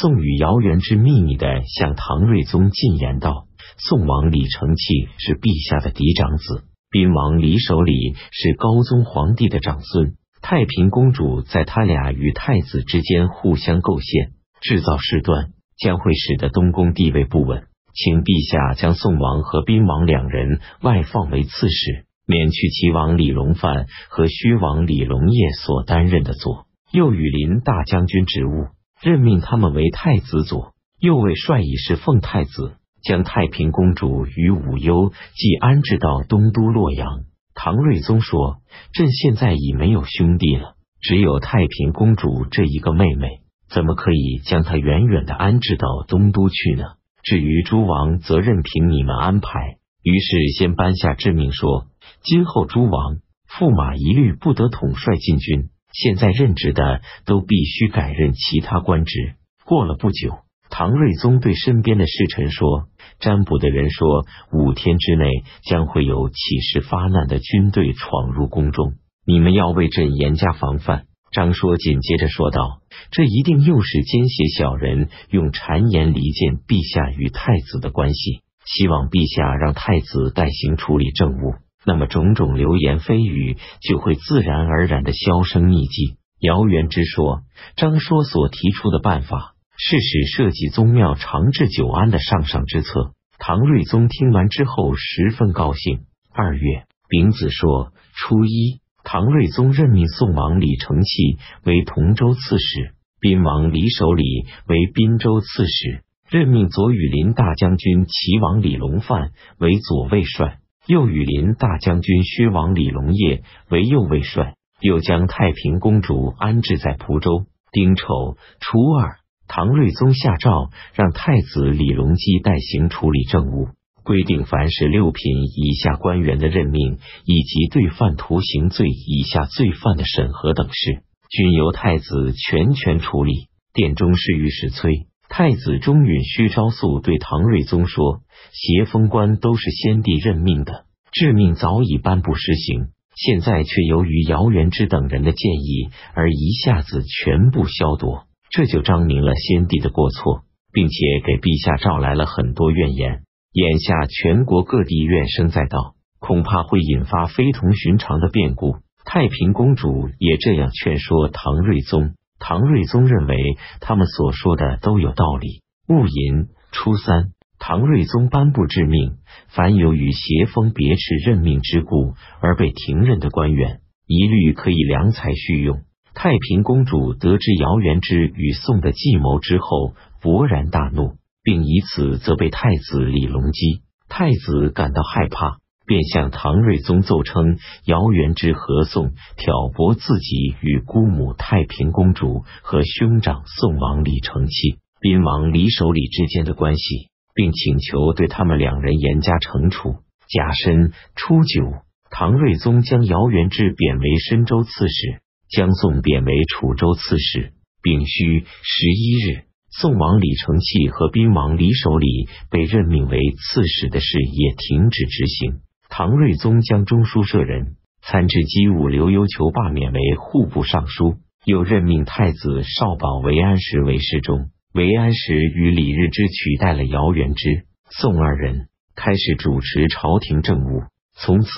宋与姚元之秘密的向唐睿宗进言道：“宋王李承器是陛下的嫡长子，宾王李守礼是高宗皇帝的长孙。太平公主在他俩与太子之间互相构陷，制造事端，将会使得东宫地位不稳。请陛下将宋王和宾王两人外放为刺史，免去齐王李隆范和薛王李隆业所担任的左右羽林大将军职务。”任命他们为太子左右卫帅，以是奉太子，将太平公主与武攸既安置到东都洛阳。唐睿宗说：“朕现在已没有兄弟了，只有太平公主这一个妹妹，怎么可以将她远远的安置到东都去呢？至于诸王，则任凭你们安排。”于是先颁下致命，说：“今后诸王驸马一律不得统帅禁军。”现在任职的都必须改任其他官职。过了不久，唐睿宗对身边的侍臣说：“占卜的人说，五天之内将会有起事发难的军队闯入宫中，你们要为朕严加防范。”张说紧接着说道：“这一定又是奸邪小人用谗言离间陛下与太子的关系，希望陛下让太子代行处理政务。”那么种种流言蜚语就会自然而然的销声匿迹。姚元之说，张说所提出的办法是使社稷宗庙长治久安的上上之策。唐睿宗听完之后十分高兴。二月，丙子说初一，唐睿宗任命宋王李承器为同州刺史，宾王李守礼为滨州刺史，任命左羽林大将军齐王李隆范为左卫帅。右羽林大将军薛王李隆业为右卫帅，又将太平公主安置在蒲州。丁丑初二，唐睿宗下诏，让太子李隆基代行处理政务，规定凡是六品以下官员的任命，以及对犯徒刑罪以下罪犯的审核等事，均由太子全权处理。殿中侍御史崔太子中允虚昭素对唐睿宗说。协封官都是先帝任命的，致命早已颁布施行，现在却由于姚元之等人的建议而一下子全部消夺，这就彰明了先帝的过错，并且给陛下招来了很多怨言。眼下全国各地怨声载道，恐怕会引发非同寻常的变故。太平公主也这样劝说唐睿宗，唐睿宗认为他们所说的都有道理。戊寅初三。唐睿宗颁布致命，凡有与邪风别斥任命之故而被停任的官员，一律可以良才续用。太平公主得知姚元之与宋的计谋之后，勃然大怒，并以此责备太子李隆基。太子感到害怕，便向唐睿宗奏称姚元之和宋挑拨自己与姑母太平公主和兄长宋王李承器、宾王李守礼之间的关系。并请求对他们两人严加惩处。甲申初九，唐睿宗将姚元之贬为深州刺史，将宋贬为楚州刺史。丙戌十一日，宋王李承器和宾王李守礼被任命为刺史的事也停止执行。唐睿宗将中书舍人、参知机务刘幽求罢免为户部尚书，又任命太子少保韦安石为侍中。韦安石与李日之取代了姚元之、宋二人，开始主持朝廷政务。从此，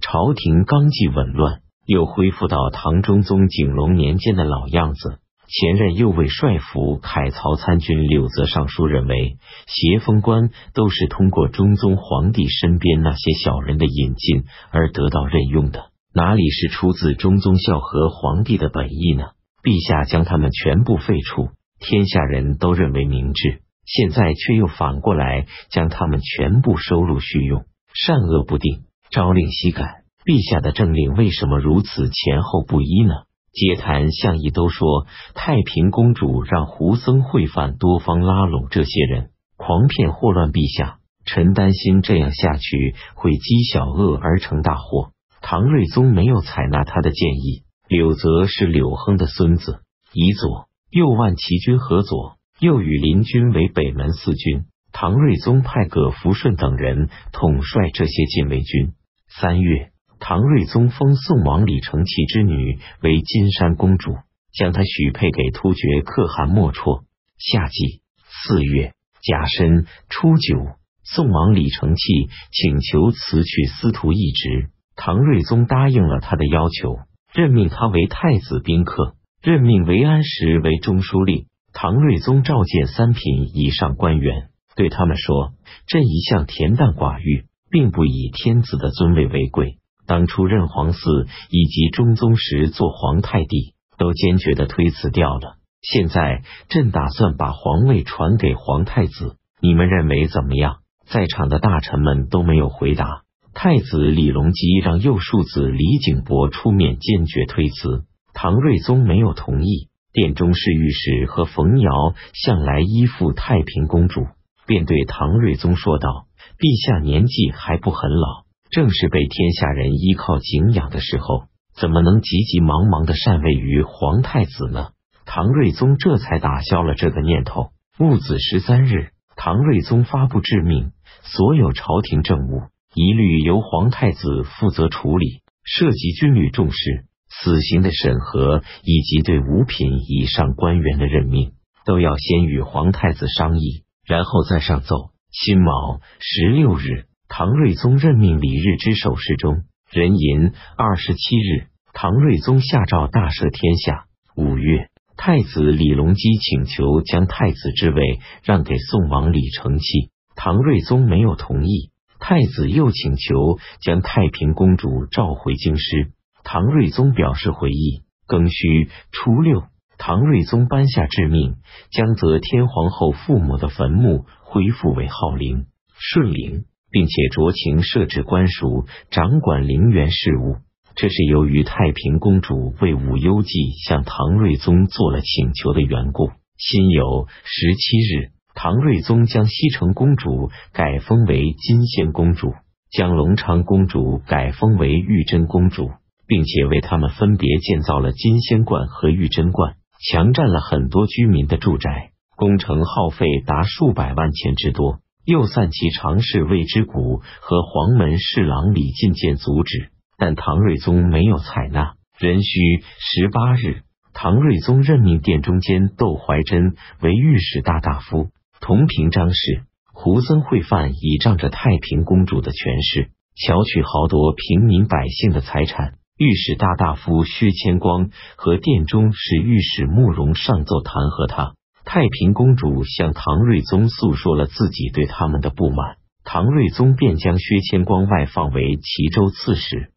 朝廷纲纪紊乱，又恢复到唐中宗景龙年间的老样子。前任右卫帅府凯曹参军柳泽尚书认为，协封官都是通过中宗皇帝身边那些小人的引进而得到任用的，哪里是出自中宗孝和皇帝的本意呢？陛下将他们全部废除。天下人都认为明智，现在却又反过来将他们全部收录续用，善恶不定，朝令夕改。陛下的政令为什么如此前后不一呢？街谈巷议都说太平公主让胡僧会犯多方拉拢这些人，狂骗祸乱陛下。臣担心这样下去会积小恶而成大祸。唐睿宗没有采纳他的建议。柳泽是柳亨的孙子，以左。右万骑军合左，又与林军为北门四军。唐睿宗派葛福顺等人统帅这些禁卫军。三月，唐睿宗封宋王李承器之女为金山公主，将她许配给突厥可汗莫绰。夏季四月甲申初九，宋王李承器请求辞去司徒一职，唐睿宗答应了他的要求，任命他为太子宾客，任命韦安石为中书令。唐睿宗召见三品以上官员，对他们说：“朕一向恬淡寡欲，并不以天子的尊位为贵。当初任皇嗣以及中宗时做皇太帝，都坚决的推辞掉了。现在朕打算把皇位传给皇太子，你们认为怎么样？”在场的大臣们都没有回答。太子李隆基让右庶子李景伯出面坚决推辞，唐睿宗没有同意。殿中侍御史和冯瑶向来依附太平公主，便对唐睿宗说道：“陛下年纪还不很老，正是被天下人依靠敬仰的时候，怎么能急急忙忙的禅位于皇太子呢？”唐睿宗这才打消了这个念头。戊子十三日，唐睿宗发布致命，所有朝廷政务一律由皇太子负责处理，涉及军旅重事。死刑的审核以及对五品以上官员的任命，都要先与皇太子商议，然后再上奏。辛卯十六日，唐睿宗任命李日之守侍中。壬寅二十七日，唐睿宗下诏大赦天下。五月，太子李隆基请求将太子之位让给宋王李承器，唐睿宗没有同意。太子又请求将太平公主召回京师。唐睿宗表示回意。庚戌初六，唐睿宗颁下制命，将则天皇后父母的坟墓恢复为浩陵、顺陵，并且酌情设置官署掌管陵园事务。这是由于太平公主为武攸暨向唐睿宗做了请求的缘故。辛酉十七日，唐睿宗将西城公主改封为金仙公主，将隆昌公主改封为玉贞公主。并且为他们分别建造了金仙观和玉贞观，强占了很多居民的住宅，工程耗费达数百万钱之多。又散其常侍魏之谷和黄门侍郎李进谏阻止，但唐睿宗没有采纳。壬戌十八日，唐睿宗任命殿中监窦怀珍为御史大大夫，同平章事。胡僧会犯倚仗着太平公主的权势，巧取豪夺平民百姓的财产。御史大大夫薛谦光和殿中使御史慕容上奏弹劾他。太平公主向唐睿宗诉说了自己对他们的不满，唐睿宗便将薛谦光外放为齐州刺史。